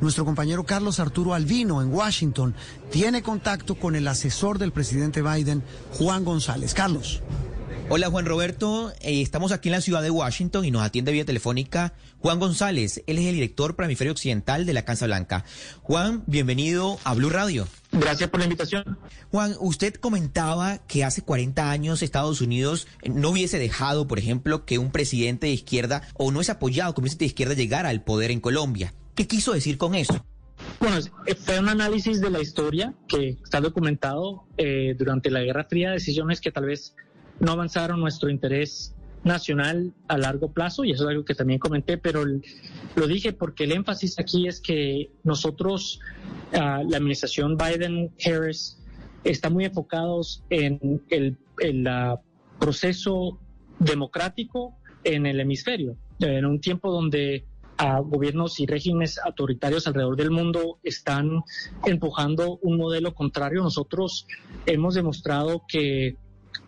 Nuestro compañero Carlos Arturo Albino en Washington tiene contacto con el asesor del presidente Biden, Juan González. Carlos. Hola Juan Roberto, eh, estamos aquí en la ciudad de Washington y nos atiende vía telefónica Juan González. Él es el director para hemisferio occidental de la Casa Blanca. Juan, bienvenido a Blue Radio. Gracias por la invitación. Juan, usted comentaba que hace 40 años Estados Unidos no hubiese dejado, por ejemplo, que un presidente de izquierda o no es apoyado como un presidente de izquierda llegara al poder en Colombia. ¿Qué quiso decir con eso? Bueno, fue un análisis de la historia que está documentado eh, durante la Guerra Fría, decisiones que tal vez no avanzaron nuestro interés nacional a largo plazo, y eso es algo que también comenté, pero lo dije porque el énfasis aquí es que nosotros, ah, la administración Biden-Harris, está muy enfocados en el, proceso democrático en el hemisferio, en un tiempo donde a gobiernos y regímenes autoritarios alrededor del mundo están empujando un modelo contrario. Nosotros hemos demostrado que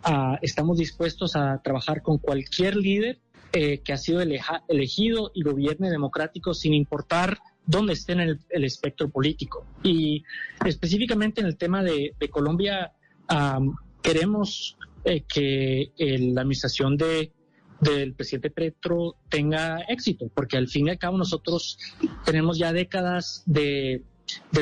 ah, estamos dispuestos a trabajar con cualquier líder eh, que ha sido elegido y gobierne democrático sin importar dónde esté en el, espectro político. Y específicamente en el tema de, Colombia, queremos eh, que la administración de del presidente Petro tenga éxito, porque al fin y al cabo nosotros tenemos ya décadas de,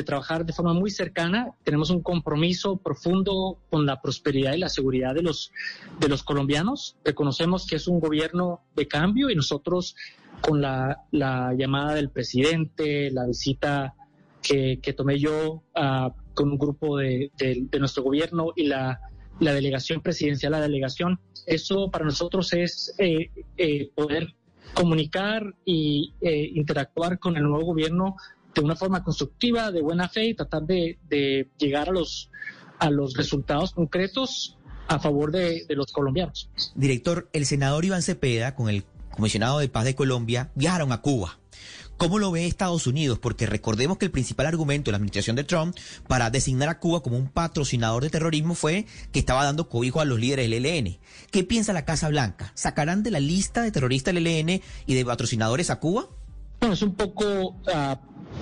trabajar de forma muy cercana, tenemos un compromiso profundo con la prosperidad y la seguridad de los, de los colombianos, reconocemos que es un gobierno de cambio y nosotros con la, llamada del presidente, la visita que, tomé yo ah, con un grupo de, de nuestro gobierno y la la delegación presidencial, la delegación. Eso para nosotros es eh, eh, poder comunicar y eh, interactuar con el nuevo gobierno de una forma constructiva, de buena fe y tratar de, llegar a los, a los resultados concretos a favor de, de los colombianos. Director, el senador Iván Cepeda, con el comisionado de paz de Colombia, viajaron a Cuba. ¿Cómo lo ve Estados Unidos? Porque recordemos que el principal argumento de la administración de Trump para designar a Cuba como un patrocinador de terrorismo fue que estaba dando cobijo a los líderes del ELN. ¿Qué piensa la Casa Blanca? ¿Sacarán de la lista de terroristas del ELN y de patrocinadores a Cuba? Bueno, es un poco ah,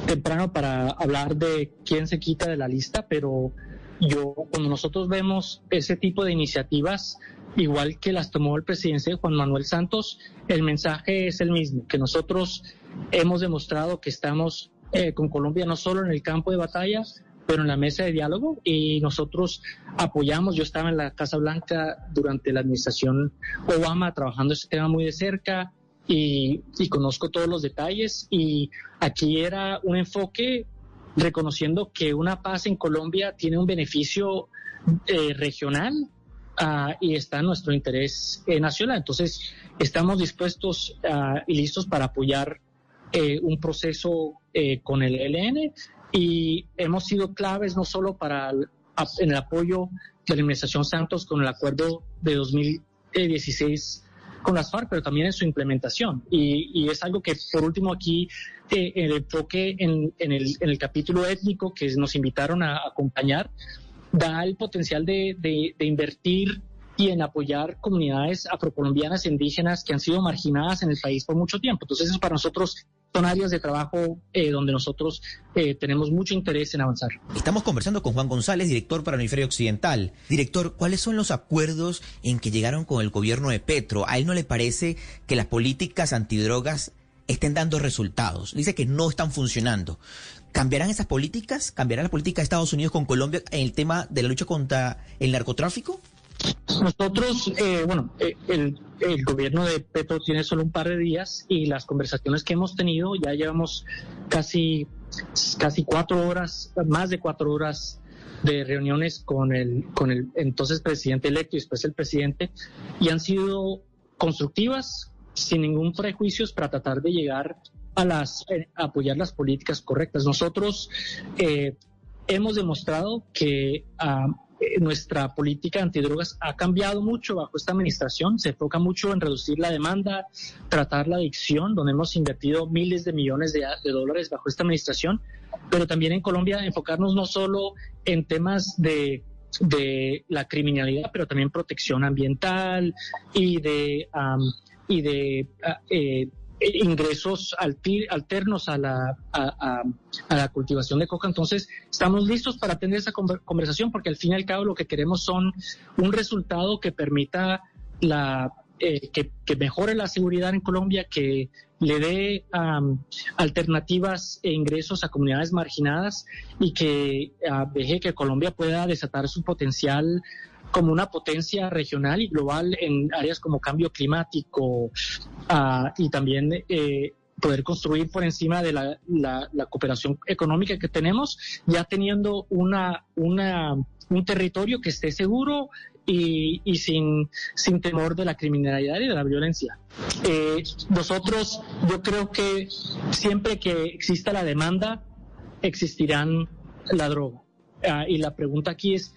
temprano para hablar de quién se quita de la lista, pero yo, cuando nosotros vemos ese tipo de iniciativas, igual que las tomó el presidente Juan Manuel Santos, el mensaje es el mismo, que nosotros hemos demostrado que estamos eh, con Colombia no solo en el campo de batalla, pero en la mesa de diálogo y nosotros apoyamos, yo estaba en la Casa Blanca durante la administración Obama trabajando ese tema muy de cerca y, conozco todos los detalles y aquí era un enfoque reconociendo que una paz en Colombia tiene un beneficio eh, regional ah, y está en nuestro interés eh, nacional. Entonces, estamos dispuestos ah, y listos para apoyar eh, un proceso con el ELN y hemos sido claves no solo para en el apoyo de la Administración Santos con el acuerdo de 2016 con las FARC, pero también en su implementación. Y, es algo que, por último, aquí eh, el enfoque en, el, capítulo étnico que nos invitaron a acompañar da el potencial de invertir y en apoyar comunidades afrocolombianas e indígenas que han sido marginadas en el país por mucho tiempo. Entonces, eso para nosotros son áreas de trabajo eh, donde nosotros eh, tenemos mucho interés en avanzar. Estamos conversando con Juan González, director para el hemisferio occidental. Director, ¿cuáles son los acuerdos en que llegaron con el gobierno de Petro? ¿A él no le parece que las políticas antidrogas estén dando resultados? Dice que no están funcionando. ¿Cambiarán esas políticas? ¿Cambiará la política de Estados Unidos con Colombia en el tema de la lucha contra el narcotráfico? Nosotros, eh, bueno, eh, el, gobierno de Petro tiene solo un par de días y las conversaciones que hemos tenido, ya llevamos casi, casi cuatro horas, más de cuatro horas de reuniones con el, con el entonces presidente electo y después el presidente, y han sido constructivas, sin ningún prejuicio, para tratar de llegar a las eh, apoyar las políticas correctas. Nosotros hemos demostrado que eh, nuestra política antidrogas ha cambiado mucho bajo esta administración. Se enfoca mucho en reducir la demanda, tratar la adicción, donde hemos invertido miles de millones de, dólares bajo esta administración, pero también en Colombia enfocarnos no solo en temas de la criminalidad, pero también protección ambiental y de, y de eh, ingresos alternos a la, a, la cultivación de coca. Entonces, estamos listos para tener esa conversación porque al fin y al cabo lo que queremos son un resultado que permita la, eh, que, mejore la seguridad en Colombia, que le dé alternativas e ingresos a comunidades marginadas y que uh, deje que Colombia pueda desatar su potencial como una potencia regional y global en áreas como cambio climático ah, y también eh, poder construir por encima de la, cooperación económica que tenemos, ya teniendo una, una, un territorio que esté seguro y, y sin, sin temor de la criminalidad y de la violencia. Eh, nosotros, yo creo que siempre que exista la demanda, existirán la droga. Ah, y la pregunta aquí es,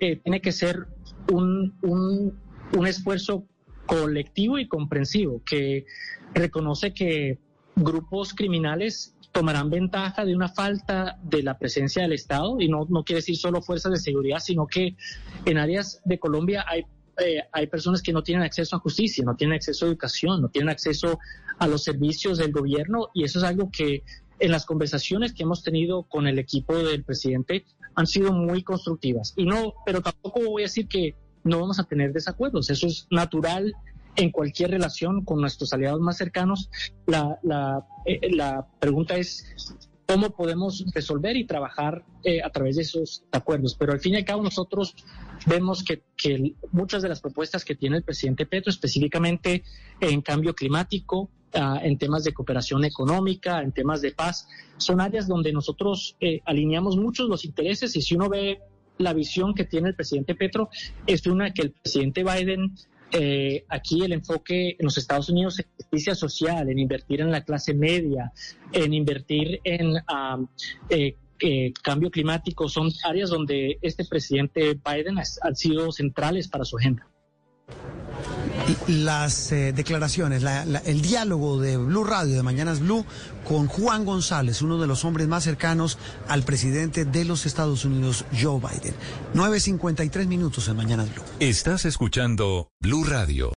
eh, tiene que ser un, un, un esfuerzo colectivo y comprensivo que reconoce que grupos criminales tomarán ventaja de una falta de la presencia del Estado y no, no quiere decir solo fuerzas de seguridad, sino que en áreas de Colombia hay, eh, hay personas que no tienen acceso a justicia, no tienen acceso a educación, no tienen acceso a los servicios del gobierno y eso es algo que en las conversaciones que hemos tenido con el equipo del presidente han sido muy constructivas. Y no, pero tampoco voy a decir que no vamos a tener desacuerdos. Eso es natural en cualquier relación con nuestros aliados más cercanos. La, la, eh, pregunta es cómo podemos resolver y trabajar eh, a través de esos acuerdos. Pero al fin y al cabo nosotros vemos que, que muchas de las propuestas que tiene el presidente Petro, específicamente en cambio climático, ah, en temas de cooperación económica, en temas de paz, son áreas donde nosotros eh, alineamos muchos los intereses y si uno ve la visión que tiene el presidente Petro, es una que el presidente Biden eh, aquí el enfoque en los Estados Unidos es justicia social, en invertir en la clase media, en invertir en eh, eh, cambio climático, son áreas donde este presidente Biden ha, han sido centrales para su agenda las eh, declaraciones, el diálogo de Blue Radio, de Mañanas Blue, con Juan González, uno de los hombres más cercanos al presidente de los Estados Unidos, Joe Biden. 9.53 minutos en Mañanas Blue. Estás escuchando Blue Radio.